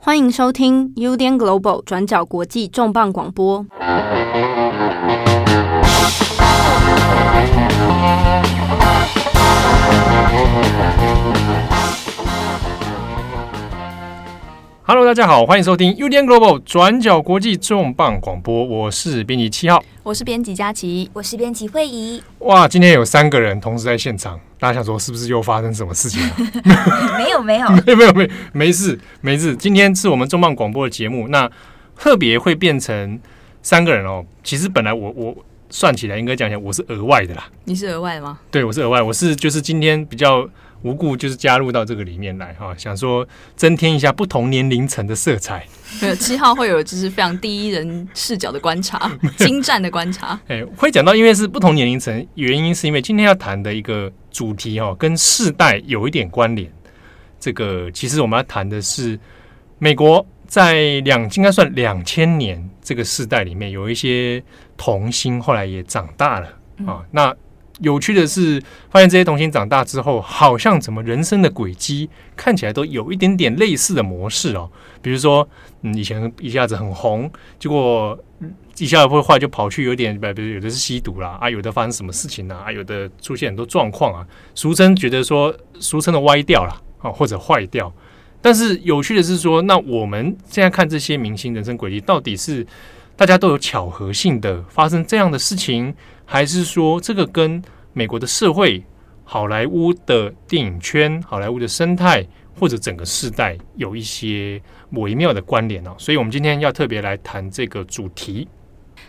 欢迎收听 UDN Global 转角国际重磅广播。Hello，大家好，欢迎收听 UDN Global 转角国际重磅广播。我是编辑七号，我是编辑佳琪，我是编辑慧仪。哇，今天有三个人同时在现场，大家想说是不是又发生什么事情了？没有，没有，没有，没有，没没事，没事。今天是我们重磅广播的节目，那特别会变成三个人哦。其实本来我我算起来应该讲起来我是额外的啦。你是额外的吗？对，我是额外，我是就是今天比较。无故就是加入到这个里面来哈，想说增添一下不同年龄层的色彩。没有七号会有就是非常第一人视角的观察，精湛的观察。哎，会讲到因为是不同年龄层，原因是因为今天要谈的一个主题哈，跟世代有一点关联。这个其实我们要谈的是美国在两应该算两千年这个世代里面，有一些童星后来也长大了啊，那。有趣的是，发现这些童星长大之后，好像怎么人生的轨迹看起来都有一点点类似的模式哦。比如说，以前一下子很红，结果一下子会坏，就跑去有点，比如有的是吸毒啦，啊，有的发生什么事情啦啊，有的出现很多状况啊，俗称觉得说，俗称的歪掉了啊，或者坏掉。但是有趣的是说，那我们现在看这些明星人生轨迹，到底是大家都有巧合性的发生这样的事情？还是说，这个跟美国的社会、好莱坞的电影圈、好莱坞的生态，或者整个世代有一些微妙的关联呢。所以，我们今天要特别来谈这个主题。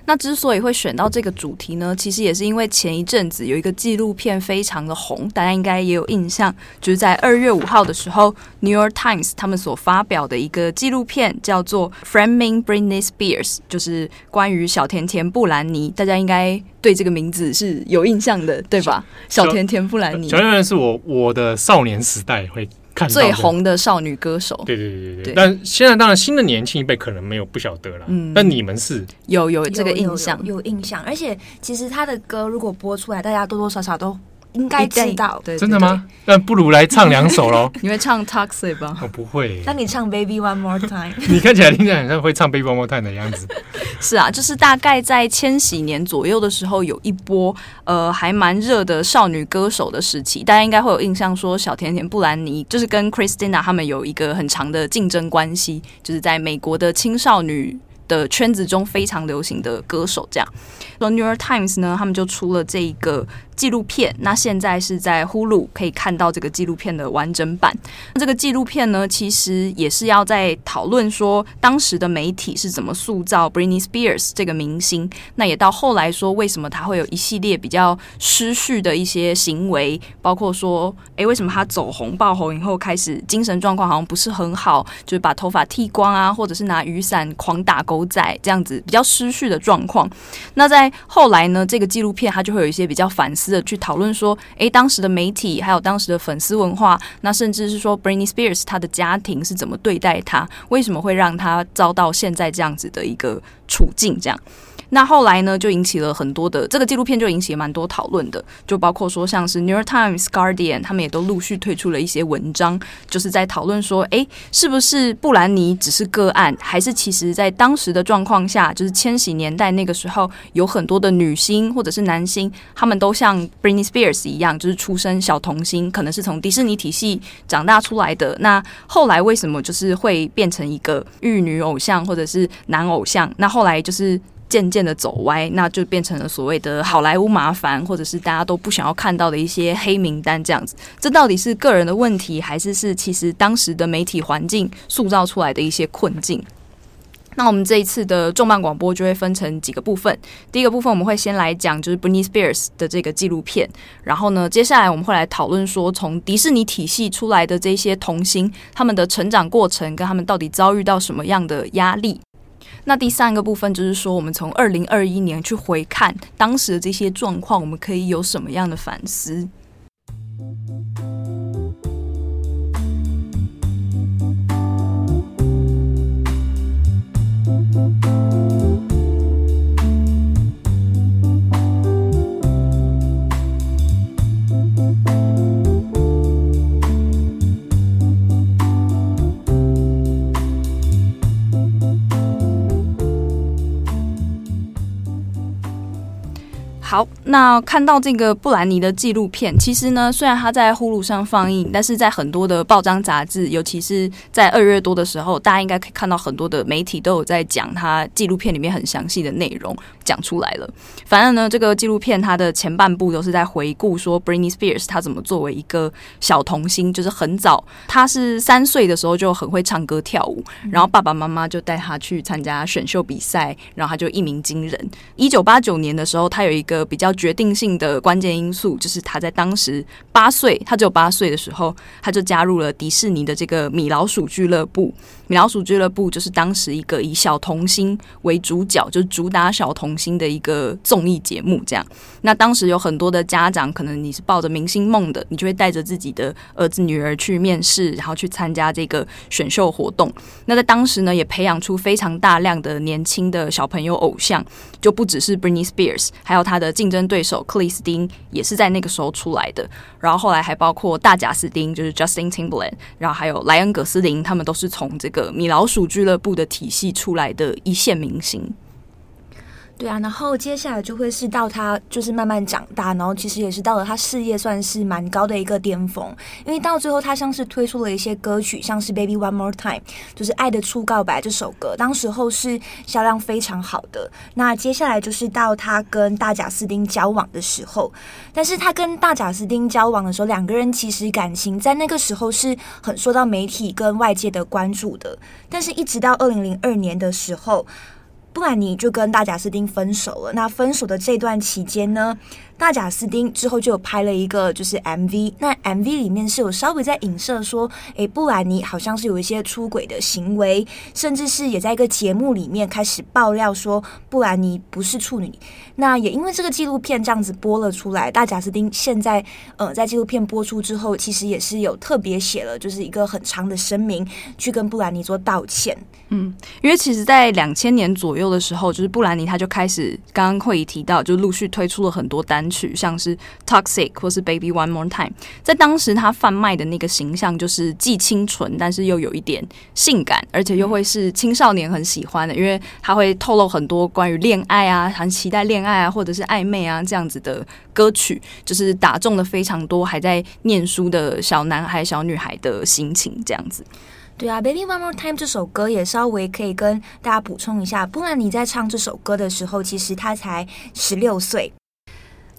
那之所以会选到这个主题呢，其实也是因为前一阵子有一个纪录片非常的红，大家应该也有印象，就是在二月五号的时候，《New York Times》他们所发表的一个纪录片叫做《Framing Britney Spears》，就是关于小甜甜布兰妮。大家应该对这个名字是有印象的，对吧？小，小甜甜布兰妮，小甜甜是我我的少年时代会。最红的少女歌手，对对对对对。对，但现在当然新的年轻一辈可能没有不晓得了，嗯，但你们是？有有这个印象，有，有，有印象，而且其实他的歌如果播出来，大家多多少少都。应该知道，对，真的吗？那不如来唱两首喽。你会唱 Toxic 吧？我不会。那你唱 Baby One More Time。你看起来听起来很像会唱 Baby One More Time 的样子。是啊，就是大概在千禧年左右的时候，有一波呃还蛮热的少女歌手的时期。大家应该会有印象，说小甜甜布兰妮就是跟 Christina 他们有一个很长的竞争关系，就是在美国的青少女的圈子中非常流行的歌手。这样，说说 New York Times 呢，他们就出了这一个。纪录片，那现在是在 Hulu 可以看到这个纪录片的完整版。那这个纪录片呢，其实也是要在讨论说当时的媒体是怎么塑造 Britney Spears 这个明星。那也到后来说，为什么他会有一系列比较失序的一些行为，包括说，诶，为什么他走红爆红以后开始精神状况好像不是很好，就是把头发剃光啊，或者是拿雨伞狂打狗仔这样子比较失序的状况。那在后来呢，这个纪录片它就会有一些比较反思。的去讨论说，诶，当时的媒体还有当时的粉丝文化，那甚至是说，Britney Spears 他的家庭是怎么对待他，为什么会让他遭到现在这样子的一个处境？这样。那后来呢，就引起了很多的这个纪录片，就引起蛮多讨论的，就包括说像是《New York Times》、《Guardian》，他们也都陆续推出了一些文章，就是在讨论说，诶，是不是布兰妮只是个案，还是其实在当时的状况下，就是千禧年代那个时候，有很多的女星或者是男星，他们都像 Britney Spears 一样，就是出身小童星，可能是从迪士尼体系长大出来的。那后来为什么就是会变成一个玉女偶像或者是男偶像？那后来就是。渐渐的走歪，那就变成了所谓的好莱坞麻烦，或者是大家都不想要看到的一些黑名单这样子。这到底是个人的问题，还是是其实当时的媒体环境塑造出来的一些困境？那我们这一次的重磅广播就会分成几个部分。第一个部分我们会先来讲就是 Britney Spears 的这个纪录片，然后呢，接下来我们会来讨论说从迪士尼体系出来的这些童星，他们的成长过程跟他们到底遭遇到什么样的压力。那第三个部分就是说，我们从二零二一年去回看当时的这些状况，我们可以有什么样的反思？好，那看到这个布兰妮的纪录片，其实呢，虽然它在 Hulu 上放映，但是在很多的报章杂志，尤其是在二月多的时候，大家应该可以看到很多的媒体都有在讲它纪录片里面很详细的内容讲出来了。反正呢，这个纪录片它的前半部都是在回顾说 Britney Spears 她怎么作为一个小童星，就是很早，她是三岁的时候就很会唱歌跳舞，然后爸爸妈妈就带她去参加选秀比赛，然后她就一鸣惊人。一九八九年的时候，她有一个比较决定性的关键因素，就是他在当时八岁，他只有八岁的时候，他就加入了迪士尼的这个米老鼠俱乐部。米老鼠俱乐部就是当时一个以小童星为主角，就是主打小童星的一个综艺节目。这样，那当时有很多的家长，可能你是抱着明星梦的，你就会带着自己的儿子女儿去面试，然后去参加这个选秀活动。那在当时呢，也培养出非常大量的年轻的小朋友偶像，就不只是 Britney Spears，还有他的竞争对手克里斯汀，也是在那个时候出来的。然后后来还包括大贾斯汀，就是 Justin Timberlake，然后还有莱恩·葛斯林，他们都是从这个。米老鼠俱乐部的体系出来的一线明星。对啊，然后接下来就会是到他就是慢慢长大，然后其实也是到了他事业算是蛮高的一个巅峰，因为到最后他像是推出了一些歌曲，像是《Baby One More Time》，就是《爱的初告白》这首歌，当时候是销量非常好的。那接下来就是到他跟大贾斯汀交往的时候，但是他跟大贾斯汀交往的时候，两个人其实感情在那个时候是很受到媒体跟外界的关注的，但是一直到二零零二年的时候。不然你就跟大贾斯汀分手了。那分手的这段期间呢，大贾斯汀之后就有拍了一个就是 MV。那 MV 里面是有稍微在影射说，诶，布兰妮好像是有一些出轨的行为，甚至是也在一个节目里面开始爆料说布兰妮不是处女。那也因为这个纪录片这样子播了出来，大贾斯汀现在呃在纪录片播出之后，其实也是有特别写了就是一个很长的声明，去跟布兰妮做道歉。嗯，因为其实，在两千年左右的时候，就是布兰妮她就开始，刚刚会议提到，就陆续推出了很多单曲，像是 Toxic 或是 Baby One More Time。在当时，他贩卖的那个形象就是既清纯，但是又有一点性感，而且又会是青少年很喜欢的，因为他会透露很多关于恋爱啊，很期待恋爱啊，或者是暧昧啊这样子的歌曲，就是打中了非常多还在念书的小男孩、小女孩的心情，这样子。对啊，《Baby One More Time》这首歌也稍微可以跟大家补充一下，不然你在唱这首歌的时候，其实他才十六岁。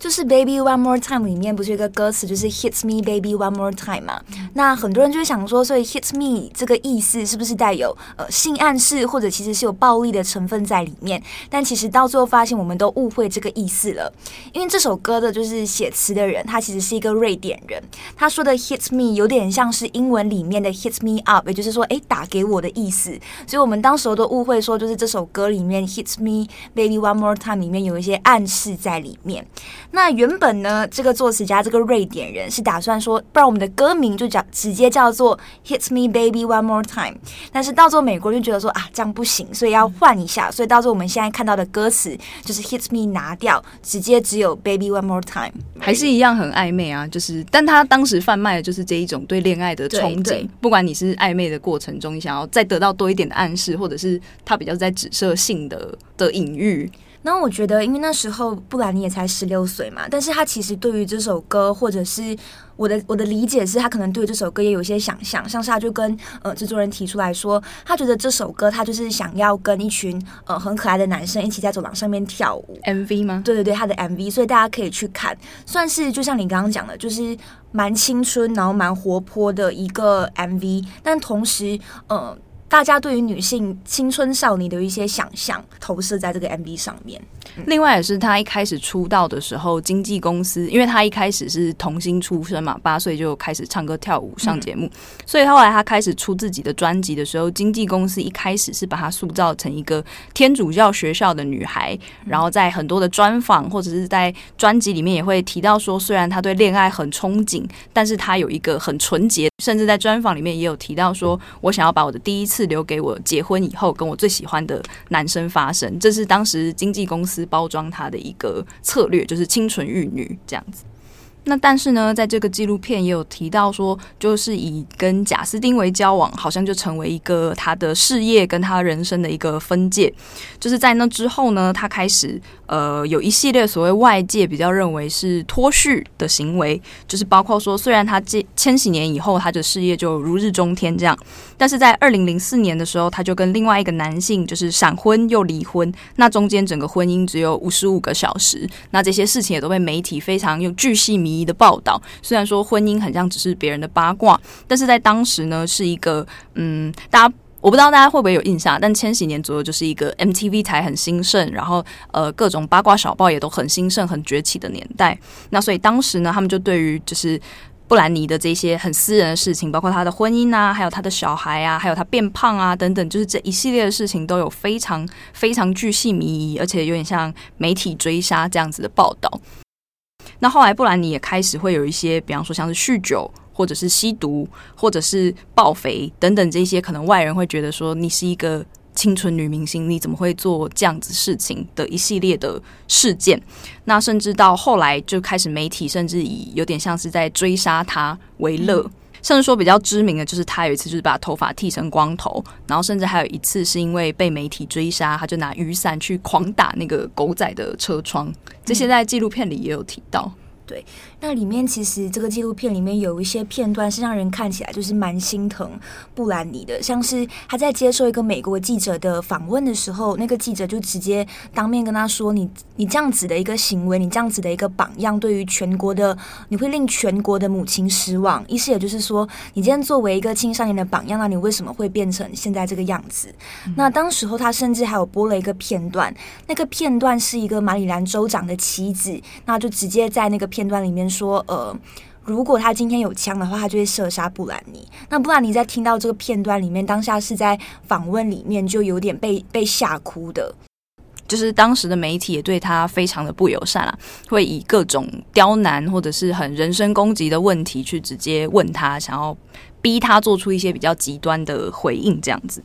就是《Baby One More Time》里面不是有个歌词，就是 “Hits me, baby, one more time” 嘛？那很多人就会想说，所以 “Hits me” 这个意思是不是带有呃性暗示，或者其实是有暴力的成分在里面？但其实到最后发现，我们都误会这个意思了。因为这首歌的就是写词的人，他其实是一个瑞典人，他说的 “Hits me” 有点像是英文里面的 “Hits me up”，也就是说，诶，打给我的意思。所以我们当时候都误会说，就是这首歌里面 “Hits me, baby, one more time” 里面有一些暗示在里面。那原本呢，这个作词家这个瑞典人是打算说，不然我们的歌名就叫直接叫做 Hit Me Baby One More Time。但是到最后美国就觉得说啊，这样不行，所以要换一下。所以到最后我们现在看到的歌词就是 Hit Me 拿掉，直接只有 Baby One More Time，还是一样很暧昧啊。就是，但他当时贩卖的就是这一种对恋爱的憧憬。不管你是暧昧的过程中，你想要再得到多一点的暗示，或者是他比较在指涉性的的隐喻。那我觉得，因为那时候布兰妮也才十六岁嘛，但是他其实对于这首歌，或者是我的我的理解是，他可能对这首歌也有一些想象，像是他就跟呃制作人提出来说，他觉得这首歌他就是想要跟一群呃很可爱的男生一起在走廊上面跳舞，MV 吗？对对对，他的 MV，所以大家可以去看，算是就像你刚刚讲的，就是蛮青春，然后蛮活泼的一个 MV，但同时呃。大家对于女性青春少女的一些想象投射在这个 MV 上面。另外也是她一开始出道的时候，经纪公司，因为她一开始是童星出身嘛，八岁就开始唱歌跳舞上节目，嗯，所以后来她开始出自己的专辑的时候，经纪公司一开始是把她塑造成一个天主教学校的女孩，然后在很多的专访或者是在专辑里面也会提到说，虽然她对恋爱很憧憬，但是她有一个很纯洁，甚至在专访里面也有提到说，我想要把我的第一次。是留给我结婚以后跟我最喜欢的男生发生，这是当时经纪公司包装他的一个策略，就是清纯玉女这样子。那但是呢，在这个纪录片也有提到说，就是以跟贾斯汀为交往，好像就成为一个他的事业跟他人生的一个分界。就是在那之后呢，他开始呃有一系列所谓外界比较认为是脱序的行为，就是包括说，虽然他这千禧年以后他的事业就如日中天这样，但是在二零零四年的时候，他就跟另外一个男性就是闪婚又离婚，那中间整个婚姻只有五十五个小时，那这些事情也都被媒体非常用巨细靡遗的报道。虽然说婚姻很像只是别人的八卦，但是在当时呢，是一个嗯，大。我不知道大家会不会有印象，但千禧年左右就是一个 MTV 台很兴盛，然后呃各种八卦小报也都很兴盛、很崛起的年代。那所以当时呢，他们就对于就是布兰妮的这些很私人的事情，包括她的婚姻啊，还有她的小孩啊，还有她变胖啊等等，就是这一系列的事情都有非常非常巨细靡遗，而且有点像媒体追杀这样子的报道。那后来布兰妮也开始会有一些，比方说像是酗酒。或者是吸毒，或者是暴肥等等，这些可能外人会觉得说，你是一个清纯女明星，你怎么会做这样子事情的一系列的事件？那甚至到后来就开始媒体甚至以有点像是在追杀她为乐，嗯、甚至说比较知名的就是她有一次就是把头发剃成光头，然后甚至还有一次是因为被媒体追杀，他就拿雨伞去狂打那个狗仔的车窗，这些在纪录片里也有提到。对，那里面其实这个纪录片里面有一些片段是让人看起来就是蛮心疼布兰妮的，像是他在接受一个美国记者的访问的时候，那个记者就直接当面跟他说：“你你这样子的一个行为，你这样子的一个榜样，对于全国的你会令全国的母亲失望。”意思也就是说，你今天作为一个青少年的榜样，那你为什么会变成现在这个样子？嗯、那当时候他甚至还有播了一个片段，那个片段是一个马里兰州长的妻子，那就直接在那个片。片段里面说，呃，如果他今天有枪的话，他就会射杀布兰妮。那布兰妮在听到这个片段里面，当下是在访问里面就有点被被吓哭的，就是当时的媒体也对他非常的不友善啊，会以各种刁难或者是很人身攻击的问题去直接问他，想要逼他做出一些比较极端的回应，这样子。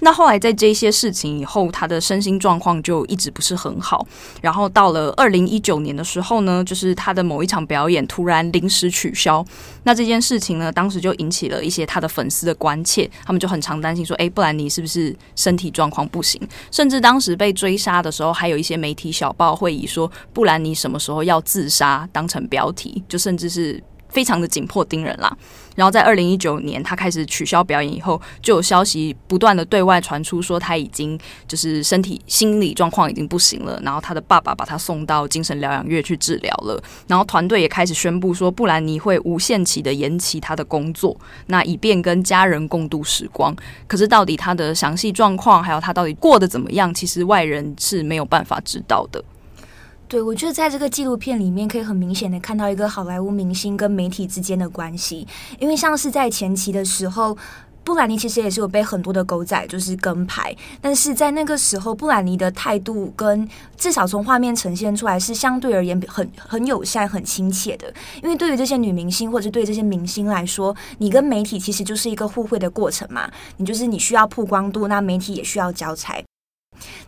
那后来在这些事情以后，他的身心状况就一直不是很好。然后到了二零一九年的时候呢，就是他的某一场表演突然临时取消。那这件事情呢，当时就引起了一些他的粉丝的关切，他们就很常担心说：“诶，布兰妮是不是身体状况不行？”甚至当时被追杀的时候，还有一些媒体小报会以说布兰妮什么时候要自杀当成标题，就甚至是。非常的紧迫盯人啦，然后在二零一九年他开始取消表演以后，就有消息不断的对外传出说他已经就是身体心理状况已经不行了，然后他的爸爸把他送到精神疗养院去治疗了，然后团队也开始宣布说布兰妮会无限期的延期他的工作，那以便跟家人共度时光。可是到底他的详细状况还有他到底过得怎么样，其实外人是没有办法知道的。对，我觉得在这个纪录片里面，可以很明显的看到一个好莱坞明星跟媒体之间的关系。因为像是在前期的时候，布兰妮其实也是有被很多的狗仔就是跟拍，但是在那个时候，布兰妮的态度跟至少从画面呈现出来是相对而言很很友善、很亲切的。因为对于这些女明星或者对这些明星来说，你跟媒体其实就是一个互惠的过程嘛。你就是你需要曝光度，那媒体也需要交差。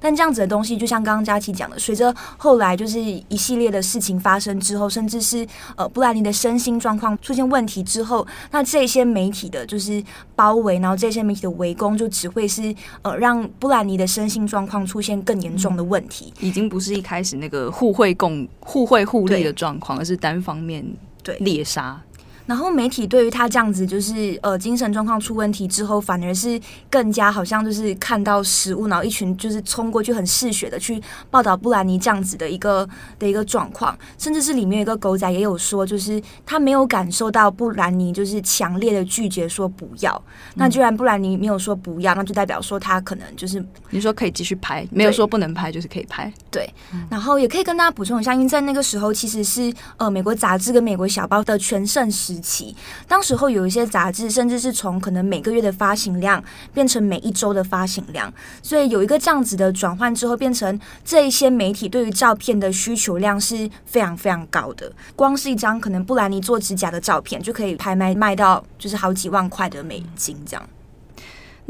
但这样子的东西，就像刚刚佳琪讲的，随着后来就是一系列的事情发生之后，甚至是呃布兰妮的身心状况出现问题之后，那这些媒体的就是包围，然后这些媒体的围攻，就只会是呃让布兰妮的身心状况出现更严重的问题，已经不是一开始那个互惠共互惠互利的状况，而是单方面对。猎杀。然后媒体对于他这样子，就是呃精神状况出问题之后，反而是更加好像就是看到食物，然后一群就是冲过去很嗜血的去报道布兰妮这样子的一个的一个状况，甚至是里面有一个狗仔也有说，就是他没有感受到布兰妮就是强烈的拒绝说不要。嗯、那居然布兰妮没有说不要，那就代表说他可能就是你说可以继续拍，没有说不能拍，就是可以拍。对，然后也可以跟大家补充一下，因为在那个时候其实是呃美国杂志跟美国小报的全盛时。时期，当时候有一些杂志，甚至是从可能每个月的发行量变成每一周的发行量，所以有一个这样子的转换之后，变成这一些媒体对于照片的需求量是非常非常高的。光是一张可能布兰妮做指甲的照片，就可以拍卖卖到就是好几万块的美金这样。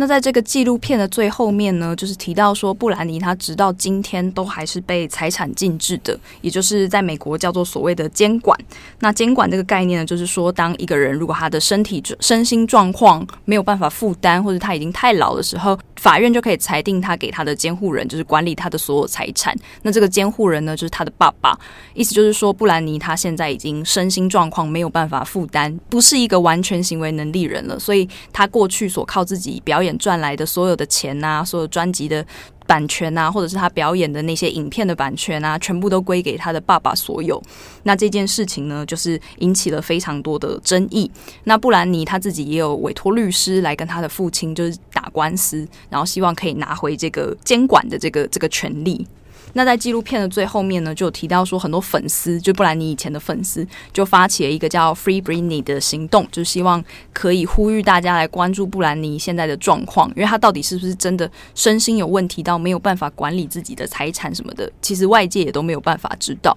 那在这个纪录片的最后面呢，就是提到说，布兰妮她直到今天都还是被财产禁制的，也就是在美国叫做所谓的监管。那监管这个概念呢，就是说，当一个人如果他的身体身心状况没有办法负担，或者他已经太老的时候，法院就可以裁定他给他的监护人，就是管理他的所有财产。那这个监护人呢，就是他的爸爸。意思就是说，布兰妮他现在已经身心状况没有办法负担，不是一个完全行为能力人了，所以他过去所靠自己表演赚来的所有的钱呐、啊，所有专辑的版权啊，或者是他表演的那些影片的版权啊，全部都归给他的爸爸所有。那这件事情呢，就是引起了非常多的争议。那布兰妮他自己也有委托律师来跟他的父亲就是打官司，然后希望可以拿回这个监管的这个这个权利。那在纪录片的最后面呢，就有提到说，很多粉丝，就布兰妮以前的粉丝，就发起了一个叫 Free Britney 的行动，就希望可以呼吁大家来关注布兰妮现在的状况，因为她到底是不是真的身心有问题到没有办法管理自己的财产什么的，其实外界也都没有办法知道。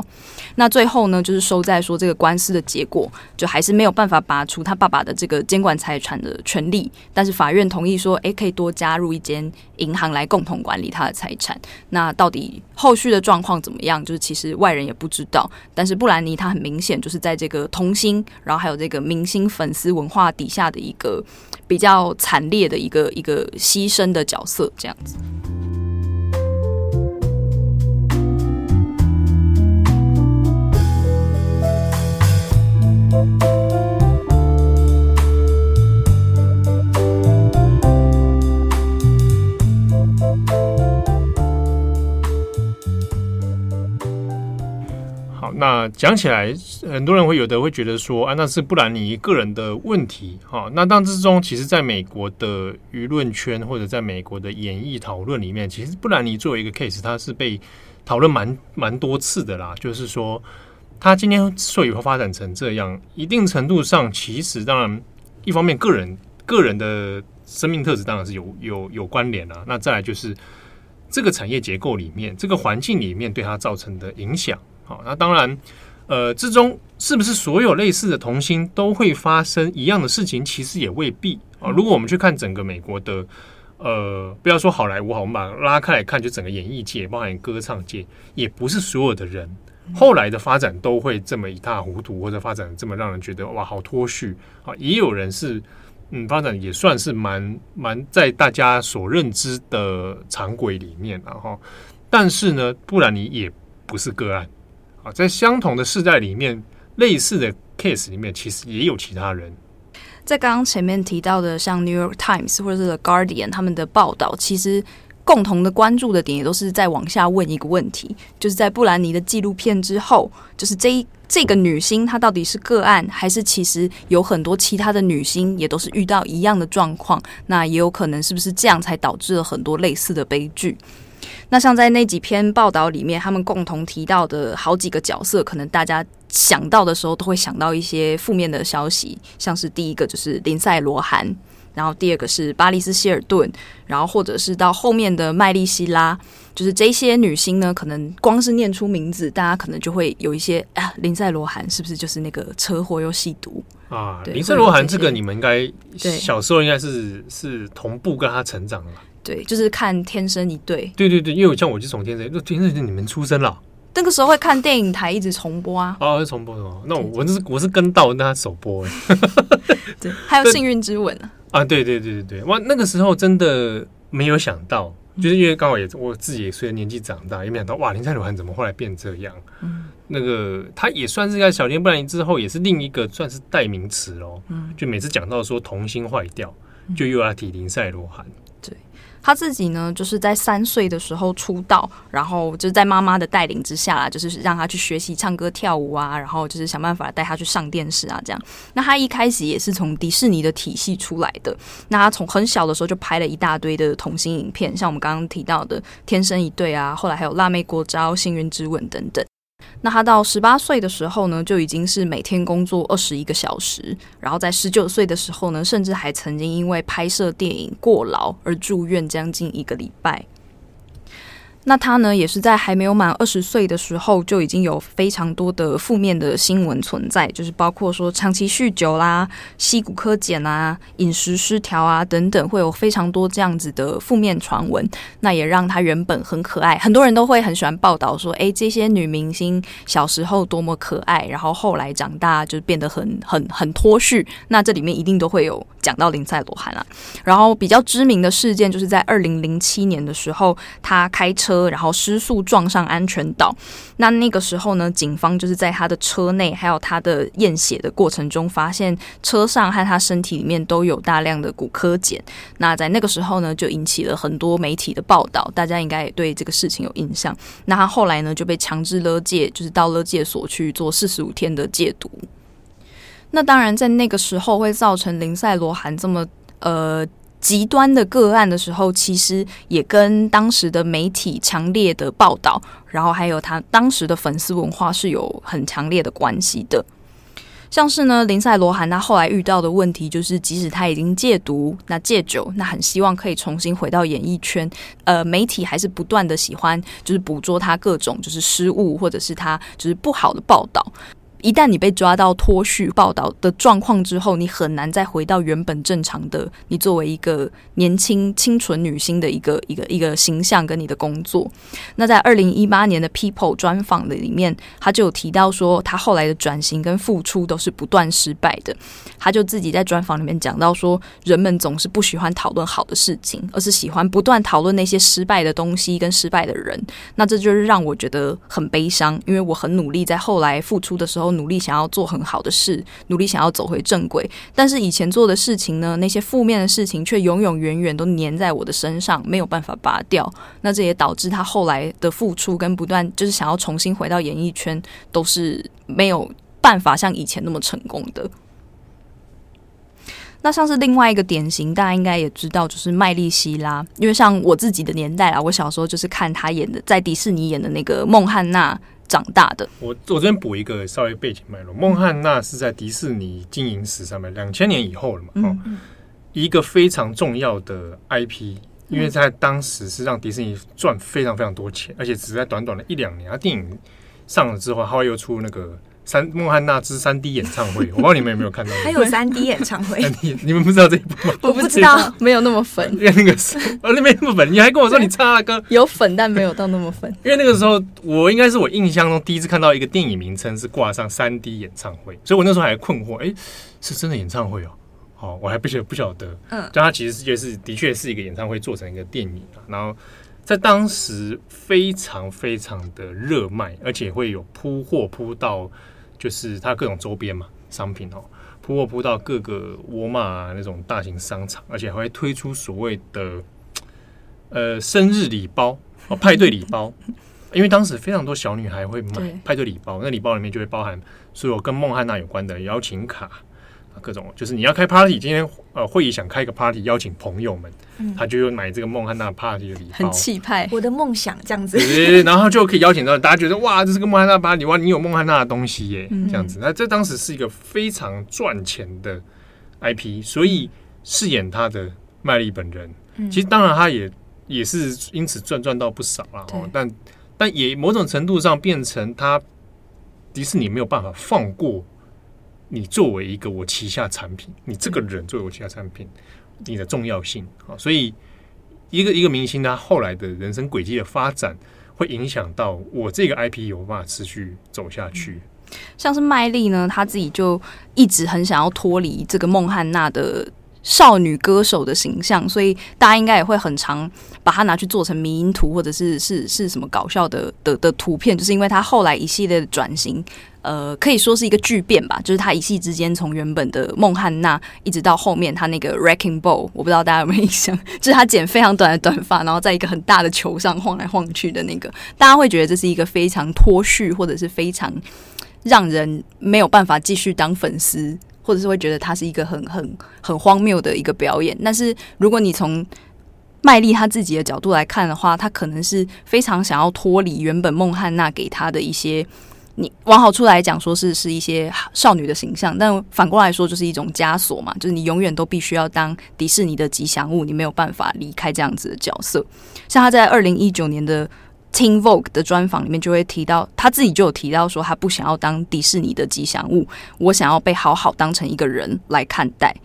那最后呢，就是收在说这个官司的结果，就还是没有办法拔除他爸爸的这个监管财产的权利，但是法院同意说，诶，可以多加入一间银行来共同管理他的财产。那到底？后续的状况怎么样？就是其实外人也不知道。但是布兰妮她很明显就是在这个童星，然后还有这个明星粉丝文化底下的一个比较惨烈的一个一个牺牲的角色，这样子。讲起来，很多人会有的会觉得说，啊，那是布兰妮个人的问题，哈。那当之中，其实在美国的舆论圈或者在美国的演艺讨论里面，其实布兰妮作为一个 case，它是被讨论蛮蛮多次的啦。就是说，他今天之所以会发展成这样，一定程度上，其实当然一方面个人个人的生命特质当然是有有有关联啦。那再来就是这个产业结构里面，这个环境里面对他造成的影响。好，那当然，呃，之中是不是所有类似的童星都会发生一样的事情？其实也未必啊。如果我们去看整个美国的，呃，不要说好莱坞，好，我们把它拉开来看，就整个演艺界，包含歌唱界，也不是所有的人后来的发展都会这么一塌糊涂，或者发展这么让人觉得哇，好脱序啊。也有人是，嗯，发展也算是蛮蛮在大家所认知的常规里面，然后，但是呢，不然你也不是个案。啊，在相同的世代里面，类似的 case 里面，其实也有其他人。在刚刚前面提到的，像 New York Times 或者是 The Guardian 他们的报道，其实共同的关注的点也都是在往下问一个问题，就是在布兰妮的纪录片之后，就是这一这个女星她到底是个案，还是其实有很多其他的女星也都是遇到一样的状况？那也有可能是不是这样才导致了很多类似的悲剧？那像在那几篇报道里面，他们共同提到的好几个角色，可能大家想到的时候都会想到一些负面的消息，像是第一个就是林赛罗韩，然后第二个是巴丽斯希尔顿，然后或者是到后面的麦莉希拉，就是这些女星呢，可能光是念出名字，大家可能就会有一些 啊，林赛罗韩是不是就是那个车祸又吸毒啊？林赛罗韩这个你们应该小时候应该是是同步跟她成长的吧？对，就是看《天生一对》。对对对，因为我像我就从《天生》，那《天生一对》你们出生了？那个时候会看电影台一直重播啊。哦，是重播的哦。那我我是我是跟到那首播哎。对，还有《幸运之吻》啊。啊，对对对对对，哇，那个时候真的没有想到，就是因为刚好也我自己也随着年纪长大，也没想到哇，林赛罗韩怎么后来变这样？嗯，那个他也算是在小天布兰妮之后，也是另一个算是代名词喽。嗯，就每次讲到说童心坏掉，就又要提林赛罗韩。他自己呢，就是在三岁的时候出道，然后就是在妈妈的带领之下，就是让他去学习唱歌跳舞啊，然后就是想办法带他去上电视啊，这样。那他一开始也是从迪士尼的体系出来的，那他从很小的时候就拍了一大堆的童星影片，像我们刚刚提到的《天生一对》啊，后来还有《辣妹国招》《幸运之吻》等等。那他到十八岁的时候呢，就已经是每天工作二十一个小时，然后在十九岁的时候呢，甚至还曾经因为拍摄电影过劳而住院将近一个礼拜。那他呢，也是在还没有满二十岁的时候，就已经有非常多的负面的新闻存在，就是包括说长期酗酒啦、吸古柯碱啊、饮食失调啊等等，会有非常多这样子的负面传闻。那也让他原本很可爱，很多人都会很喜欢报道说，哎，这些女明星小时候多么可爱，然后后来长大就变得很很很脱序。那这里面一定都会有讲到林赛罗韩啊。然后比较知名的事件，就是在二零零七年的时候，他开车。然后失速撞上安全岛，那那个时候呢，警方就是在他的车内，还有他的验血的过程中，发现车上和他身体里面都有大量的骨科碱。那在那个时候呢，就引起了很多媒体的报道，大家应该也对这个事情有印象。那他后来呢，就被强制勒戒，就是到勒戒所去做四十五天的戒毒。那当然，在那个时候会造成林赛罗韩这么呃。极端的个案的时候，其实也跟当时的媒体强烈的报道，然后还有他当时的粉丝文化是有很强烈的关系的。像是呢，林赛罗韩他后来遇到的问题，就是即使他已经戒毒、那戒酒，那很希望可以重新回到演艺圈，呃，媒体还是不断的喜欢就是捕捉他各种就是失误或者是他就是不好的报道。一旦你被抓到脱序报道的状况之后，你很难再回到原本正常的你作为一个年轻清纯女星的一个一个一个形象跟你的工作。那在二零一八年的 People 专访的里面，他就有提到说，他后来的转型跟复出都是不断失败的。他就自己在专访里面讲到说，人们总是不喜欢讨论好的事情，而是喜欢不断讨论那些失败的东西跟失败的人。那这就是让我觉得很悲伤，因为我很努力在后来付出的时候。努力想要做很好的事，努力想要走回正轨，但是以前做的事情呢，那些负面的事情却永永远远都粘在我的身上，没有办法拔掉。那这也导致他后来的付出跟不断，就是想要重新回到演艺圈，都是没有办法像以前那么成功的。那像是另外一个典型，大家应该也知道，就是麦莉希拉，因为像我自己的年代啊，我小时候就是看她演的，在迪士尼演的那个孟汉娜。长大的，我我这边补一个稍微背景脉络。孟汉娜是在迪士尼经营史上面两千年以后了嘛？哦、嗯，一个非常重要的 IP，因为在当时是让迪士尼赚非常非常多钱，而且只在短短的一两年，他电影上了之后，他会又出那个。三孟汉娜之三 D 演唱会，我不知道你们有没有看到？还有三 D 演唱会 你，你们不知道这一部吗？我不知道，没有那么粉。因为那个时候，啊，那没那么粉。你还跟我说你唱那歌 有粉，但没有到那么粉。因为那个时候，我应该是我印象中第一次看到一个电影名称是挂上三 D 演唱会，所以我那时候还困惑，哎、欸，是真的演唱会哦？哦，我还不晓不晓得。嗯，但它其实就是的确是一个演唱会做成一个电影，然后。在当时非常非常的热卖，而且会有铺货铺到，就是它各种周边嘛商品哦，铺货铺到各个沃尔玛啊那种大型商场，而且还会推出所谓的呃生日礼包哦 派对礼包，因为当时非常多小女孩会买派对礼包，那礼包里面就会包含所有跟孟汉娜有关的邀请卡。各种就是你要开 party，今天呃会议想开个 party，邀请朋友们，嗯、他就有买这个孟汉娜 party 的礼包，很气派，我的梦想这样子，对对对，然后就可以邀请到大家觉得哇，这是个孟汉娜 party，哇，你有孟汉娜的东西耶，嗯、这样子，那这当时是一个非常赚钱的 IP，所以饰演他的麦莉本人，嗯、其实当然他也也是因此赚赚到不少啦哦，但但也某种程度上变成他迪士尼没有办法放过。你作为一个我旗下产品，你这个人作为我旗下产品，你的重要性啊，所以一个一个明星他后来的人生轨迹的发展，会影响到我这个 IP 有办法持续走下去。像是麦莉呢，她自己就一直很想要脱离这个孟汉娜的少女歌手的形象，所以大家应该也会很常把它拿去做成迷因图，或者是是是什么搞笑的的的图片，就是因为她后来一系列的转型。呃，可以说是一个巨变吧，就是他一夕之间从原本的孟汉娜，一直到后面他那个 Wrecking Ball，我不知道大家有没有印象，就是他剪非常短的短发，然后在一个很大的球上晃来晃去的那个，大家会觉得这是一个非常脱序，或者是非常让人没有办法继续当粉丝，或者是会觉得他是一个很很很荒谬的一个表演。但是如果你从麦莉他自己的角度来看的话，他可能是非常想要脱离原本孟汉娜给他的一些。你往好处来讲，说是是一些少女的形象，但反过来说就是一种枷锁嘛，就是你永远都必须要当迪士尼的吉祥物，你没有办法离开这样子的角色。像他在二零一九年的 Teen Vogue 的专访里面就会提到，他自己就有提到说，他不想要当迪士尼的吉祥物，我想要被好好当成一个人来看待。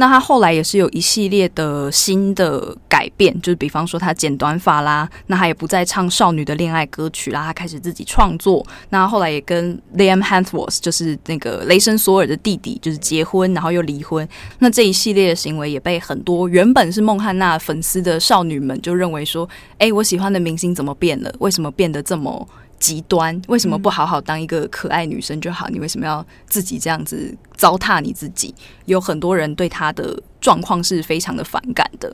那他后来也是有一系列的新的改变，就是比方说他剪短发啦，那他也不再唱少女的恋爱歌曲啦，他开始自己创作。那后来也跟 Liam Hemsworth，就是那个雷神索尔的弟弟，就是结婚，然后又离婚。那这一系列的行为也被很多原本是孟汉娜粉丝的少女们就认为说，哎，我喜欢的明星怎么变了？为什么变得这么？极端，为什么不好好当一个可爱女生就好？你为什么要自己这样子糟蹋你自己？有很多人对她的状况是非常的反感的。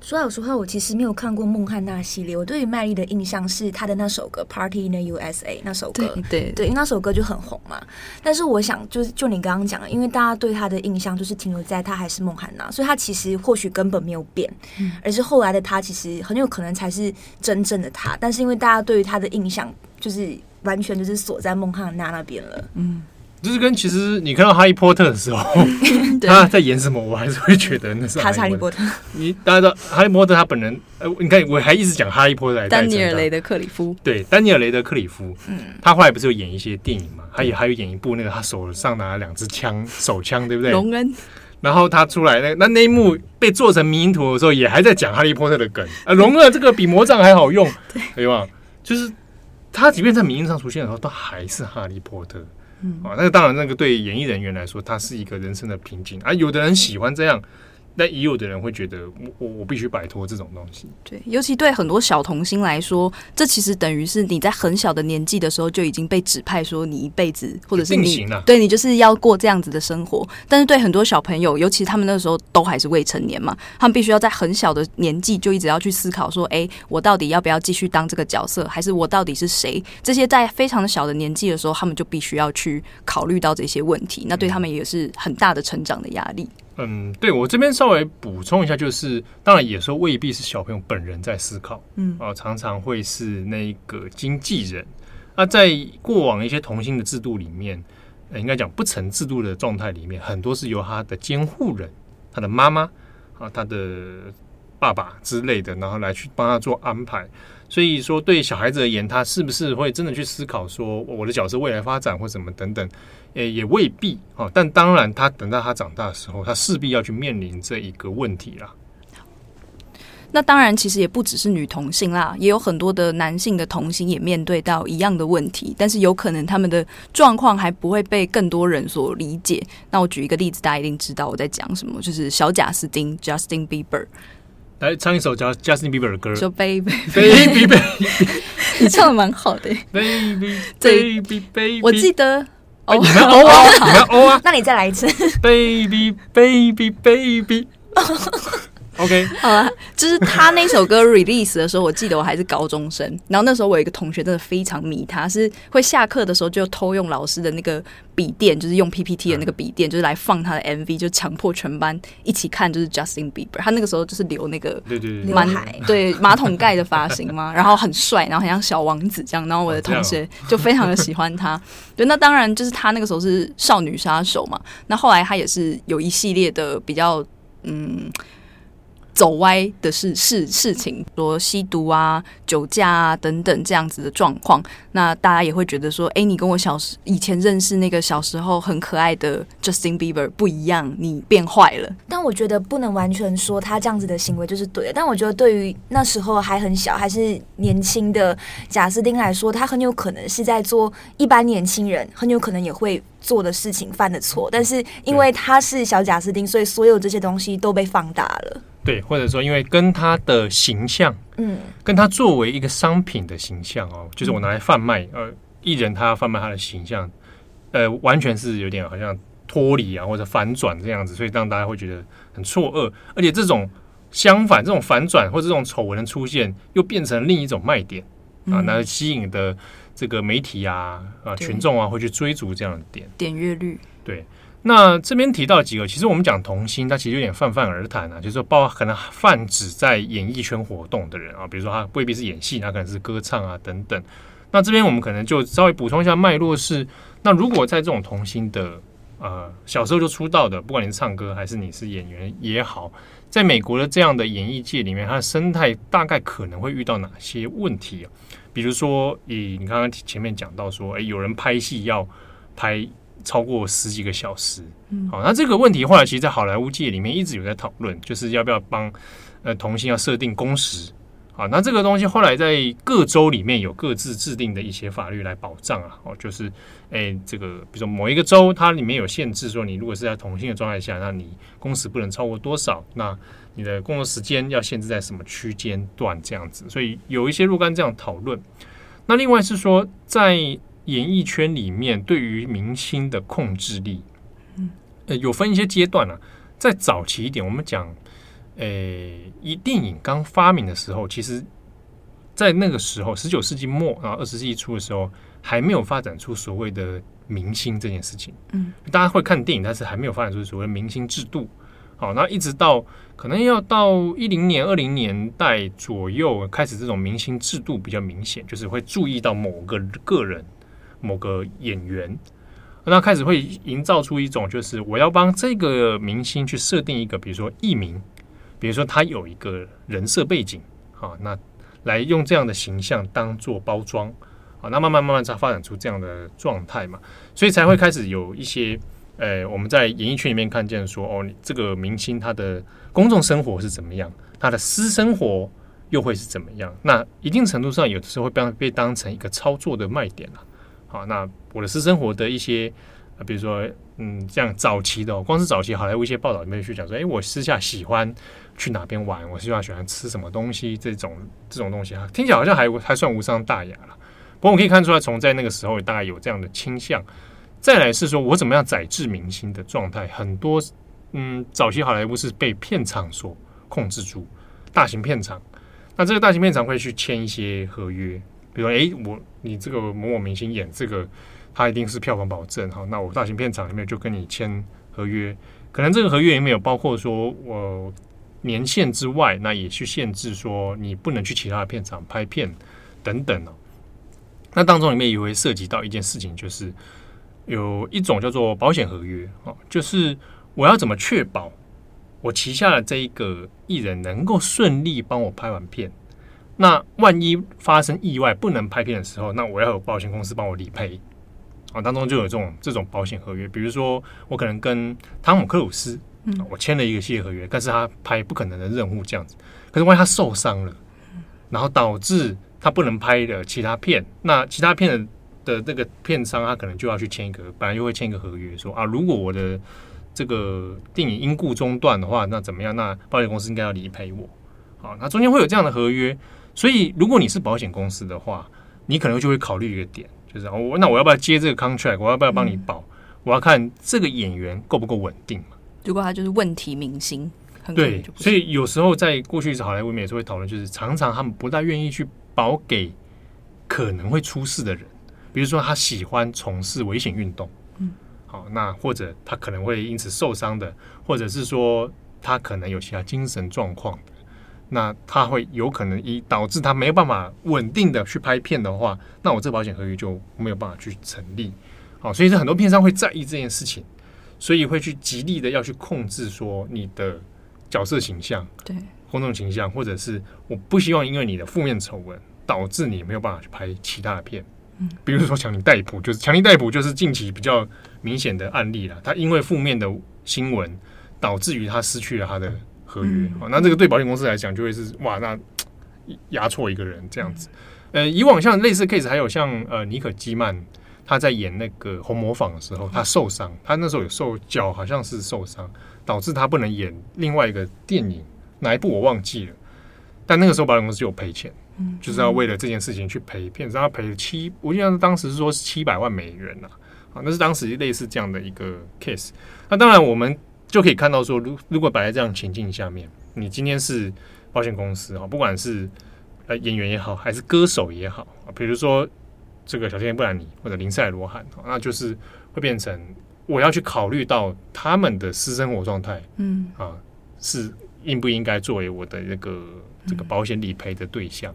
说老实话，我其实没有看过孟汉娜系列。我对于麦莉的印象是她的那首歌《Party in the USA》那首歌，对对，对，因为那首歌就很红嘛。但是我想，就是就你刚刚讲的，因为大家对她的印象就是停留在她还是孟汉娜，所以她其实或许根本没有变，嗯，而是后来的她其实很有可能才是真正的她。但是因为大家对于她的印象就是完全就是锁在孟汉娜那边了，嗯。就是跟其实你看到哈利波特的时候，他在演什么，我还是会觉得那是他是哈利波特。你大家知道哈利波特他本人，呃，你看我还一直讲哈利波特来。丹尼尔雷德克里夫，对，丹尼尔雷德克里夫，嗯，他后来不是有演一些电影嘛？他也还有演一部那个他手上拿了两支枪，手枪，对不对？荣恩。然后他出来那那那一幕被做成迷因图的时候，也还在讲哈利波特的梗啊。龙恩这个比魔杖还好用，对吧？就是他即便在迷因上出现的时候，都还是哈利波特。嗯，啊，那当然，那个对演艺人员来说，他是一个人生的瓶颈啊。有的人喜欢这样。那也有的人会觉得我，我我必须摆脱这种东西。对，尤其对很多小童星来说，这其实等于是你在很小的年纪的时候就已经被指派说你一辈子，或者是你对你就是要过这样子的生活。但是对很多小朋友，尤其他们那时候都还是未成年嘛，他们必须要在很小的年纪就一直要去思考说，哎，我到底要不要继续当这个角色，还是我到底是谁？这些在非常小的年纪的时候，他们就必须要去考虑到这些问题。那对他们也是很大的成长的压力。嗯，对，我这边稍微补充一下，就是当然也说未必是小朋友本人在思考，嗯啊，常常会是那个经纪人。那在过往一些童星的制度里面，应该讲不成制度的状态里面，很多是由他的监护人、他的妈妈啊、他的爸爸之类的，然后来去帮他做安排。所以说，对小孩子而言，他是不是会真的去思考说我的角色未来发展或什么等等？诶，也未必哦，但当然，他等到他长大的时候，他势必要去面临这一个问题啦。那当然，其实也不只是女同性啦，也有很多的男性的同性也面对到一样的问题，但是有可能他们的状况还不会被更多人所理解。那我举一个例子，大家一定知道我在讲什么，就是小贾斯汀 （Justin Bieber）。来唱一首叫 Justin Bieber 的歌，说 Baby Baby Baby，你唱的蛮好的。Baby Baby Baby，我记得。哦，你们 哦啊，你们哦啊，那你再来一次，Baby Baby Baby。OK，好啊，就是他那首歌 release 的时候，我记得我还是高中生，然后那时候我有一个同学真的非常迷他，是会下课的时候就偷用老师的那个笔电，就是用 PPT 的那个笔电，就是来放他的 MV，就强迫全班一起看，就是 Justin Bieber。他那个时候就是留那个对对对刘海，对马桶盖的发型嘛，然后很帅，然后很像小王子这样，然后我的同学就非常的喜欢他。对，那当然就是他那个时候是少女杀手嘛，那后来他也是有一系列的比较嗯。走歪的事事事情，说吸毒啊、酒驾啊等等这样子的状况，那大家也会觉得说，哎，你跟我小时以前认识那个小时候很可爱的 Justin Bieber 不一样，你变坏了。但我觉得不能完全说他这样子的行为就是对的。但我觉得对于那时候还很小、还是年轻的贾斯汀来说，他很有可能是在做一般年轻人很有可能也会做的事情、犯的错。但是因为他是小贾斯汀，所以所有这些东西都被放大了。对，或者说，因为跟他的形象，嗯，跟他作为一个商品的形象哦，就是我拿来贩卖，呃，艺人他要贩卖他的形象，呃，完全是有点好像脱离啊，或者反转这样子，所以让大家会觉得很错愕。而且这种相反，这种反转或者这种丑闻的出现，又变成另一种卖点啊，那吸引的这个媒体啊啊群众啊会去追逐这样的点。点阅率，对。那这边提到几个，其实我们讲童星，他其实有点泛泛而谈啊，就是说，包括可能泛指在演艺圈活动的人啊，比如说他未必是演戏，他可能是歌唱啊等等。那这边我们可能就稍微补充一下脉络是，那如果在这种童星的呃小时候就出道的，不管你是唱歌还是你是演员也好，在美国的这样的演艺界里面，它的生态大概可能会遇到哪些问题啊？比如说，以你刚刚前面讲到说，诶，有人拍戏要拍超过十几个小时，嗯，好，那这个问题后来其实，在好莱坞界里面一直有在讨论，就是要不要帮呃同性要设定工时。啊，那这个东西后来在各州里面有各自制定的一些法律来保障啊。哦，就是，诶，这个比如说某一个州它里面有限制，说你如果是在同性的状态下，那你工时不能超过多少？那你的工作时间要限制在什么区间段这样子？所以有一些若干这样讨论。那另外是说，在演艺圈里面对于明星的控制力，嗯，呃，有分一些阶段啊。在早期一点，我们讲。诶，一电影刚发明的时候，其实，在那个时候，十九世纪末啊，二十世纪初的时候，还没有发展出所谓的明星这件事情。嗯，大家会看电影，但是还没有发展出所谓明星制度。好，那一直到可能要到一零年、二零年代左右，开始这种明星制度比较明显，就是会注意到某个个人、某个演员，那开始会营造出一种，就是我要帮这个明星去设定一个，比如说艺名。比如说，他有一个人设背景，好，那来用这样的形象当做包装，好，那慢慢慢慢才发展出这样的状态嘛，所以才会开始有一些，呃，我们在演艺圈里面看见说，哦，这个明星他的公众生活是怎么样，他的私生活又会是怎么样？那一定程度上，有的时候会被被当成一个操作的卖点了，好，那我的私生活的一些。啊，比如说，嗯，这样早期的，光是早期好莱坞一些报道里面去讲说，哎，我私下喜欢去哪边玩，我希望喜欢吃什么东西，这种这种东西啊，听起来好像还还算无伤大雅了。不过我可以看出来，从在那个时候大概有这样的倾向。再来是说我怎么样宰制明星的状态，很多，嗯，早期好莱坞是被片场所控制住，大型片场，那这个大型片场会去签一些合约，比如说，哎，我你这个某某明星演这个。他一定是票房保证，哈，那我大型片场里面就跟你签合约，可能这个合约里面有包括说我年限之外，那也去限制说你不能去其他的片场拍片等等哦。那当中里面也会涉及到一件事情，就是有一种叫做保险合约哦，就是我要怎么确保我旗下的这一个艺人能够顺利帮我拍完片，那万一发生意外不能拍片的时候，那我要有保险公司帮我理赔。啊，当中就有这种这种保险合约，比如说我可能跟汤姆克鲁斯，嗯，我签了一个系列合约，但是他拍不可能的任务这样子，可是万一他受伤了，然后导致他不能拍的其他片，那其他片的的这个片商他可能就要去签一个，本来就会签一个合约，说啊，如果我的这个电影因故中断的话，那怎么样？那保险公司应该要理赔我。好，那中间会有这样的合约，所以如果你是保险公司的话，你可能就会考虑一个点。就是我，那我要不要接这个 contract？我要不要帮你保？嗯、我要看这个演员够不够稳定嘛。如果他就是问题明星，对，所以有时候在过去好莱坞也是会讨论，就是常常他们不大愿意去保给可能会出事的人，比如说他喜欢从事危险运动，嗯，好，那或者他可能会因此受伤的，或者是说他可能有其他精神状况。那他会有可能一导致他没有办法稳定的去拍片的话，那我这保险合约就没有办法去成立。好，所以是很多片商会在意这件事情，所以会去极力的要去控制说你的角色形象，对公众形象，或者是我不希望因为你的负面丑闻导致你没有办法去拍其他的片。嗯，比如说强力逮捕，就是强力逮捕就是近期比较明显的案例了。他因为负面的新闻导致于他失去了他的。合约啊，那这个对保险公司来讲就会是哇，那压错一个人这样子。呃，以往像类似 case 还有像呃尼可基曼，他在演那个红魔坊的时候，他受伤，他那时候有受脚好像是受伤，导致他不能演另外一个电影，哪一部我忘记了。但那个时候保险公司就有赔钱，就是要为了这件事情去赔，骗子他赔了七，我记得当时是说是七百万美元呐，啊，那是当时类似这样的一个 case。那当然我们。就可以看到说，如如果摆在这样情境下面，你今天是保险公司哈，不管是呃演员也好，还是歌手也好啊，比如说这个小甜甜布兰妮或者林赛罗韩，那就是会变成我要去考虑到他们的私生活状态，嗯啊，是应不应该作为我的那个这个保险理赔的对象？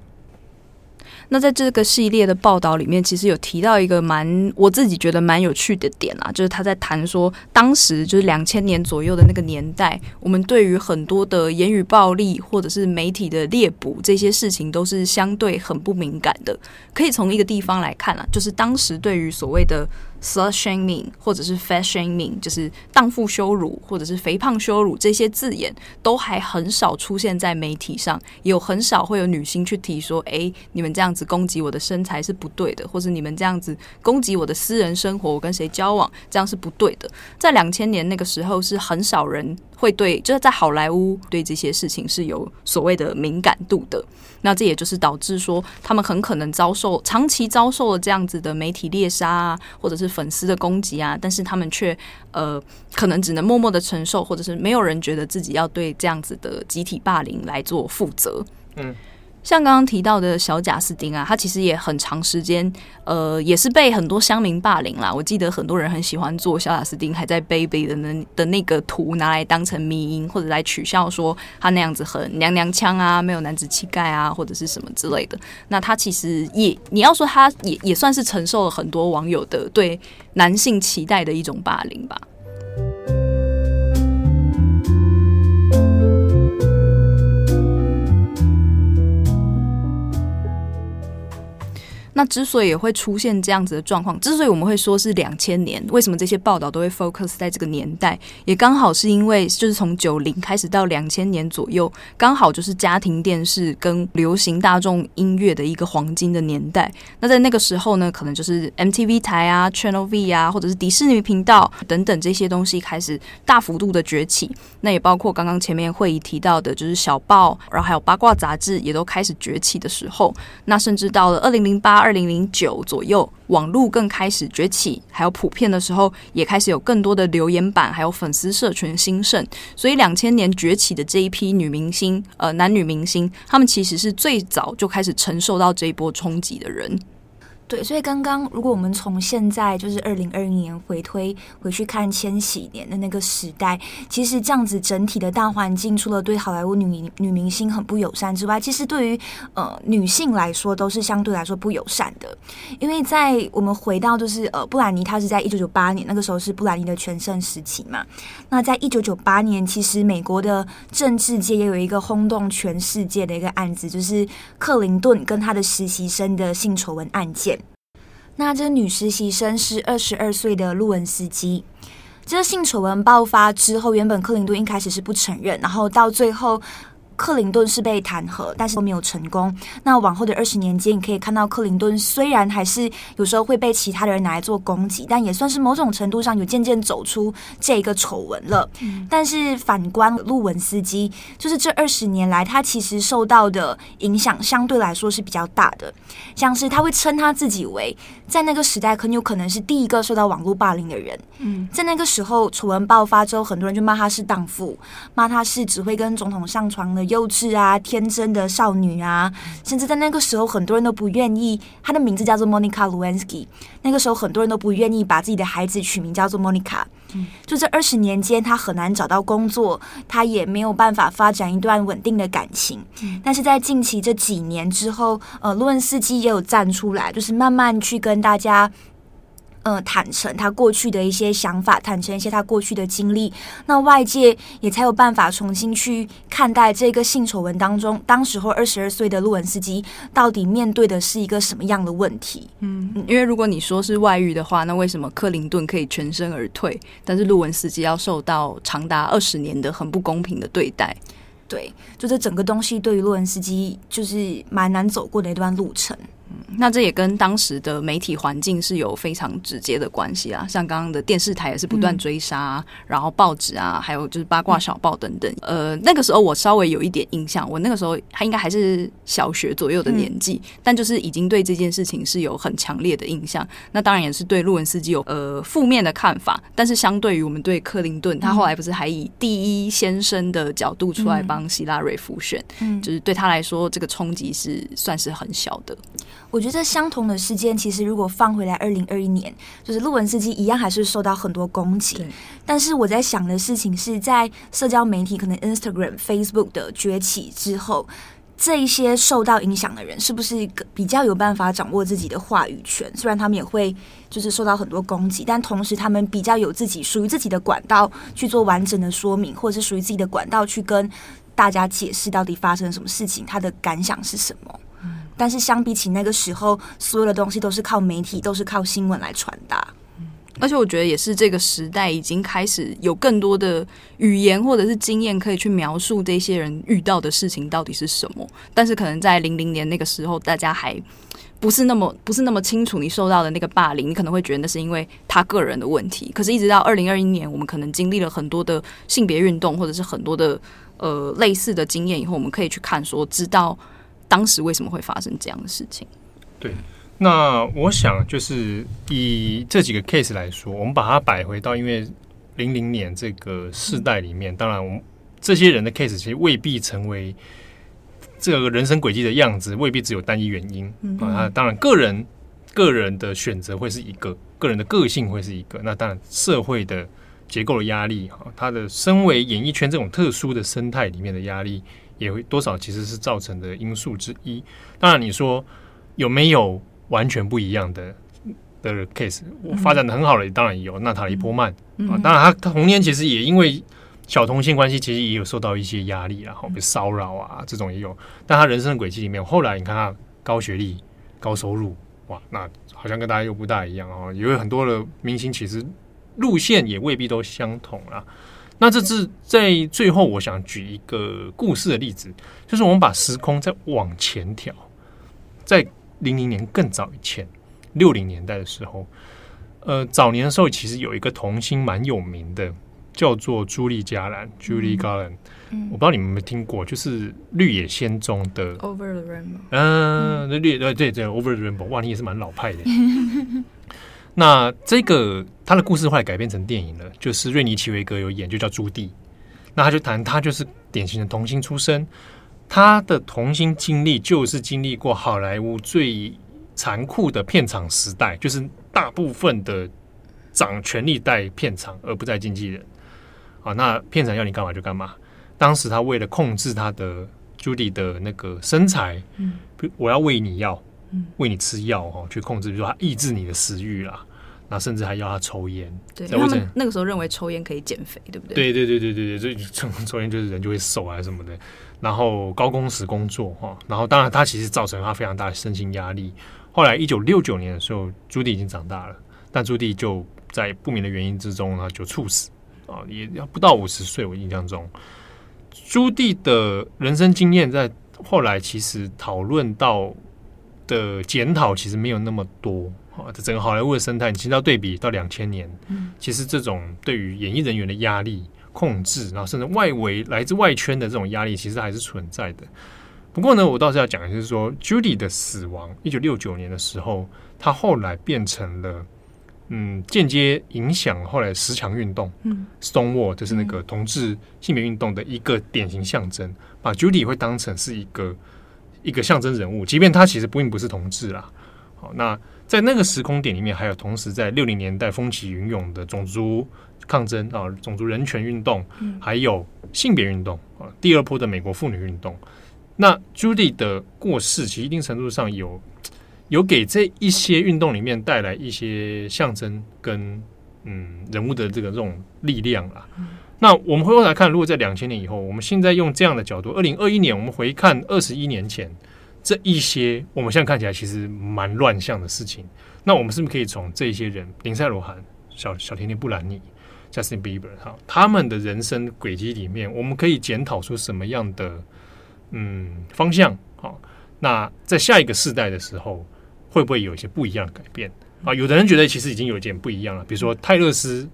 那在这个系列的报道里面，其实有提到一个蛮我自己觉得蛮有趣的点啦，就是他在谈说，当时就是两千年左右的那个年代，我们对于很多的言语暴力或者是媒体的猎捕这些事情，都是相对很不敏感的。可以从一个地方来看啊，就是当时对于所谓的 slut shaming 或者是 fat shaming，就是荡妇羞辱或者是肥胖羞辱这些字眼，都还很少出现在媒体上，有很少会有女性去提说，哎，你们这样子攻击我的身材是不对的，或者你们这样子攻击我的私人生活，我跟谁交往这样是不对的。在两千年那个时候，是很少人会对，就是在好莱坞对这些事情是有所谓的敏感度的。那这也就是导致说，他们很可能遭受长期遭受了这样子的媒体猎杀啊，或者是粉丝的攻击啊，但是他们却呃，可能只能默默的承受，或者是没有人觉得自己要对这样子的集体霸凌来做负责。嗯。像刚刚提到的小贾斯汀啊，他其实也很长时间，呃，也是被很多乡民霸凌啦。我记得很多人很喜欢做小贾斯汀还在 baby 的那的那个图，拿来当成迷因，或者来取笑说他那样子很娘娘腔啊，没有男子气概啊，或者是什么之类的。那他其实也，你要说他也也算是承受了很多网友的对男性期待的一种霸凌吧。那之所以也会出现这样子的状况，之所以我们会说是两千年，为什么这些报道都会 focus 在这个年代？也刚好是因为就是从九零开始到两千年左右，刚好就是家庭电视跟流行大众音乐的一个黄金的年代。那在那个时候呢，可能就是 MTV 台啊、Channel V 啊，或者是迪士尼频道等等这些东西开始大幅度的崛起。那也包括刚刚前面会议提到的，就是小报，然后还有八卦杂志也都开始崛起的时候。那甚至到了二零零八。二二零零九左右，网络更开始崛起，还有普遍的时候，也开始有更多的留言板，还有粉丝社群兴盛。所以，两千年崛起的这一批女明星，呃，男女明星，他们其实是最早就开始承受到这一波冲击的人。对，所以刚刚如果我们从现在就是二零二零年回推回去看千禧年的那个时代，其实这样子整体的大环境，除了对好莱坞女女明星很不友善之外，其实对于呃女性来说都是相对来说不友善的。因为在我们回到就是呃布兰妮，她是在一九九八年那个时候是布兰妮的全盛时期嘛。那在一九九八年，其实美国的政治界也有一个轰动全世界的一个案子，就是克林顿跟他的实习生的性丑闻案件。那这个女实习生是二十二岁的路文斯基。这个性丑闻爆发之后，原本克林顿一开始是不承认，然后到最后。克林顿是被弹劾，但是都没有成功。那往后的二十年间，你可以看到克林顿虽然还是有时候会被其他的人拿来做攻击，但也算是某种程度上有渐渐走出这一个丑闻了。嗯。但是反观路文斯基，就是这二十年来，他其实受到的影响相对来说是比较大的。像是他会称他自己为在那个时代很有可能是第一个受到网络霸凌的人。嗯，在那个时候丑闻爆发之后，很多人就骂她是荡妇，骂她是只会跟总统上床的。幼稚啊，天真的少女啊，甚至在那个时候，很多人都不愿意。她的名字叫做 Monica Lewinsky。那个时候，很多人都不愿意把自己的孩子取名叫做 Monica。嗯，就这二十年间，他很难找到工作，他也没有办法发展一段稳定的感情。但是在近期这几年之后，呃，洛恩斯基也有站出来，就是慢慢去跟大家。呃，坦诚他过去的一些想法，坦诚一些他过去的经历，那外界也才有办法重新去看待这个性丑闻当中，当时候二十二岁的路文斯基到底面对的是一个什么样的问题？嗯，因为如果你说是外遇的话，那为什么克林顿可以全身而退，但是路文斯基要受到长达二十年的很不公平的对待？对，就这整个东西对于洛文斯基就是蛮难走过的一段路程。那这也跟当时的媒体环境是有非常直接的关系啊，像刚刚的电视台也是不断追杀，嗯，然后报纸啊，还有就是八卦小报等等。呃，那个时候我稍微有一点印象，我那个时候他应该还是小学左右的年纪，嗯，但就是已经对这件事情是有很强烈的印象。那当然也是对路文斯基有呃负面的看法，但是相对于我们对克林顿，他后来不是还以第一先生的角度出来帮希拉瑞复选，嗯，就是对他来说这个冲击是算是很小的。我觉得相同的事件，其实如果放回来二零二一年，就是路文司机一样还是受到很多攻击。但是我在想的事情是在社交媒体可能 Instagram、Facebook 的崛起之后，这一些受到影响的人，是不是比较有办法掌握自己的话语权？虽然他们也会就是受到很多攻击，但同时他们比较有自己属于自己的管道去做完整的说明，或者是属于自己的管道去跟大家解释到底发生了什么事情，他的感想是什么。但是相比起那个时候，所有的东西都是靠媒体，都是靠新闻来传达。而且我觉得也是这个时代已经开始有更多的语言或者是经验可以去描述这些人遇到的事情到底是什么。但是可能在零零年那个时候，大家还不是那么不是那么清楚你受到的那个霸凌，你可能会觉得那是因为他个人的问题。可是，一直到二零二一年，我们可能经历了很多的性别运动，或者是很多的呃类似的经验以后，我们可以去看说，知道当时为什么会发生这样的事情。对。那我想就是以这几个 case 来说，我们把它摆回到因为零零年这个世代里面，当然我们这些人的 case 其实未必成为这个人生轨迹的样子，未必只有单一原因啊。当然个人个人的选择会是一个，个人的个性会是一个。那当然社会的结构的压力哈，他的身为演艺圈这种特殊的生态里面的压力，也会多少其实是造成的因素之一。当然你说有没有？完全不一样的的 case，我发展的很好的当然有娜塔莉波曼啊，当然他他童年其实也因为小同性关系，其实也有受到一些压力啊，被骚扰啊这种也有。但他人生的轨迹里面，后来你看他高学历、高收入，哇，那好像跟大家又不大一样啊。也有很多的明星，其实路线也未必都相同啊。那这是在最后，我想举一个故事的例子，就是我们把时空再往前调，在。零零年更早以前，六零年代的时候，呃，早年的时候其实有一个童星蛮有名的，叫做朱莉·嘉兰 （Julie Garland）。我不知道你们有没有听过，就是《绿野仙踪》的《Over the Rainbow》。嗯，绿对对对，《Over the Rainbow》。哇，你也是蛮老派的。那这个他的故事后来改编成电影了，就是瑞尼·奇维格有演，就叫朱棣。那他就谈他就是典型的童星出身。他的童星经历就是经历过好莱坞最残酷的片场时代，就是大部分的掌权力在片场，而不在经纪人。啊，那片场要你干嘛就干嘛。当时他为了控制他的朱迪的那个身材，嗯，我要喂你药，嗯，喂你吃药哦，去控制，比如说他抑制你的食欲啦。那甚至还要他抽烟，对，他们那个时候认为抽烟可以减肥，对不对？对对对对对对，所以抽 抽烟就是人就会瘦啊什么的。然后高工时工作哈，然后当然他其实造成他非常大的身心压力。后来一九六九年的时候，朱棣已经长大了，但朱棣就在不明的原因之中呢就猝死啊，也要不到五十岁。我印象中，朱棣的人生经验在后来其实讨论到的检讨其实没有那么多。啊，这整个好莱坞的生态，你其实要对比到两千年，嗯，其实这种对于演艺人员的压力控制，然后甚至外围来自外圈的这种压力，其实还是存在的。不过呢，我倒是要讲的就是说，Judy 的死亡，一九六九年的时候，他后来变成了，嗯，间接影响后来十强运动，嗯，Stonewall 就是那个同志性别运动的一个典型象征，把 Judy 会当成是一个一个象征人物，即便他其实并不是同志啦。好，那。在那个时空点里面，还有同时在六零年代风起云涌的种族抗争啊，种族人权运动，还有性别运动啊，第二波的美国妇女运动。那 Judy 的过世，其实一定程度上有有给这一些运动里面带来一些象征跟嗯人物的这个这种力量啦。那我们回过来看，如果在两千年以后，我们现在用这样的角度，二零二一年，我们回看二十一年前。这一些我们现在看起来其实蛮乱象的事情，那我们是不是可以从这些人，林赛·罗韩、小小甜甜布兰妮、Justin Bieber 哈，他们的人生轨迹里面，我们可以检讨出什么样的嗯方向？好，那在下一个世代的时候，会不会有一些不一样的改变啊？有的人觉得其实已经有一点不一样了，比如说泰勒斯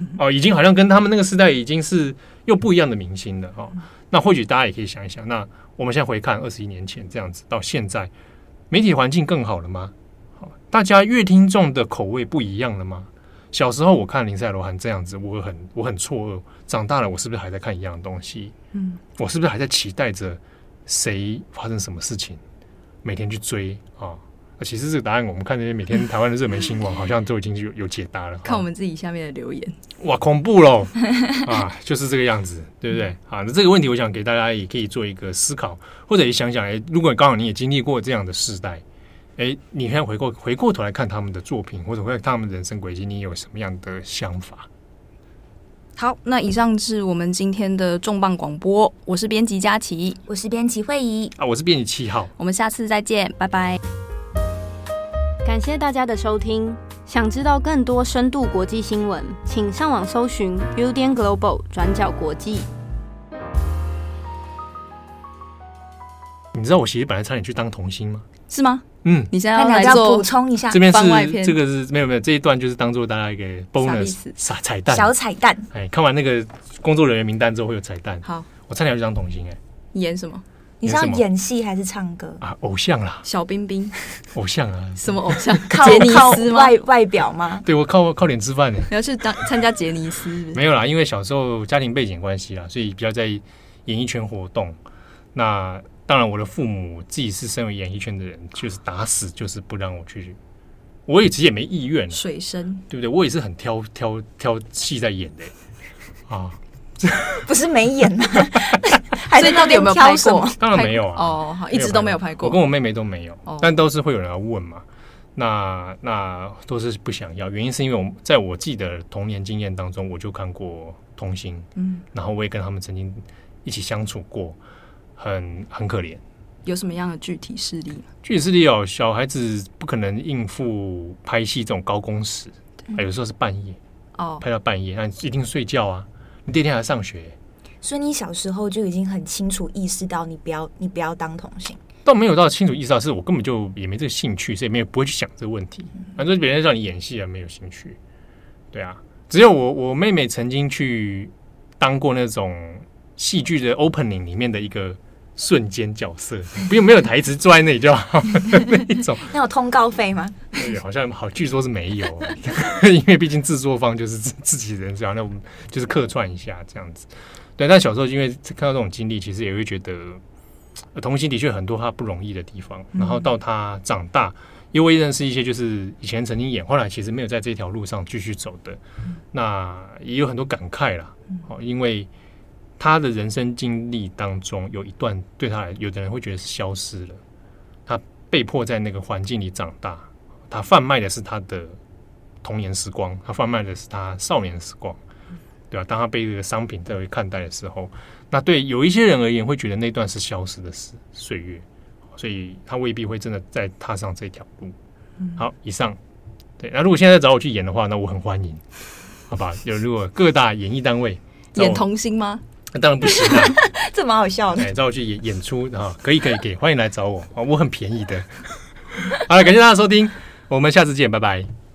哦，已经好像跟他们那个时代已经是又不一样的明星了哈。那或许大家也可以想一想，那。我们现在回看二十一年前这样子到现在，媒体环境更好了吗？好，大家越听众的口味不一样了吗？小时候我看林赛罗韩这样子，我很我很错愕。长大了，我是不是还在看一样的东西？嗯，我是不是还在期待着谁发生什么事情，每天去追啊？其实这个答案，我们看那些每天台湾的热门新闻，好像都已经有有解答了。看我们自己下面的留言，哇，恐怖喽！啊，就是这个样子，对不对？好，那这个问题，我想给大家也可以做一个思考，或者也想想，哎，如果刚好你也经历过这样的世代，哎，你看回过回过头来看他们的作品，或者回看他们人生轨迹，你有什么样的想法？好，那以上是我们今天的重磅广播。我是编辑佳琪，我是编辑惠仪啊，我是编辑七号。我们下次再见，拜拜。感谢大家的收听。想知道更多深度国际新闻，请上网搜寻 UDN Global 转角国际。你知道我其实本来差点去当童星吗？是吗？嗯，你现在要来做补充一下，这边是这个是没有没有这一段就是当做大家一个 bonus 傻彩蛋小彩蛋。哎，看完那个工作人员名单之后会有彩蛋。好，我差点要去当童星哎。演什么？你是要演戏还是唱歌啊？偶像啦，小冰冰，偶像啊？什么偶像？靠杰尼斯吗？外外表吗？对，我靠靠脸吃饭呢。你要去当参加杰尼斯？没有啦，因为小时候家庭背景关系啦，所以比较在演艺圈活动。那当然，我的父母自己是身为演艺圈的人，就是打死就是不让我去。我也其实也没意愿，水深对不对？我也是很挑挑挑戏在演的啊，不是没演吗？还是到底有没有拍过？当然没有啊！哦，好，一直都没有拍过。我跟我妹妹都没有，但都是会有人要问嘛。那那都是不想要，原因是因为我在我自己的童年经验当中，我就看过童星，嗯，然后我也跟他们曾经一起相处过，很很可怜。有什么样的具体事例？具体事例哦，小孩子不可能应付拍戏这种高工时，有时候是半夜哦，拍到半夜，那一定睡觉啊，你第一天还上学。所以你小时候就已经很清楚意识到，你不要你不要当同性，倒没有到清楚意识到，是我根本就也没这个兴趣，所以没有不会去想这个问题。反正别人让你演戏啊，没有兴趣。对啊，只有我我妹妹曾经去当过那种戏剧的 opening 里面的一个瞬间角色，不用没有台词，坐在那里就好 那一种。那有通告费吗？对，好像好，据说是没有，因为毕竟制作方就是自自己人，这样那我们就是客串一下这样子。对，但小时候因为看到这种经历，其实也会觉得，童星的确很多他不容易的地方。然后到他长大，因为认识一些就是以前曾经演，后来其实没有在这条路上继续走的，那也有很多感慨啦。哦，因为他的人生经历当中有一段对他来，有的人会觉得是消失了。他被迫在那个环境里长大，他贩卖的是他的童年时光，他贩卖的是他少年时光。对吧？当他被这个商品在看待的时候，那对有一些人而言，会觉得那段是消失的时岁月，所以他未必会真的再踏上这条路。好，以上。对，那如果现在找我去演的话，那我很欢迎，好吧？有如果各大演艺单位演童星吗？那 当然不行啊，这蛮好笑的。哎，找我去演演出啊，可以可以可以，欢迎来找我啊，我很便宜的。好了，感谢大家收听，我们下次见，拜拜。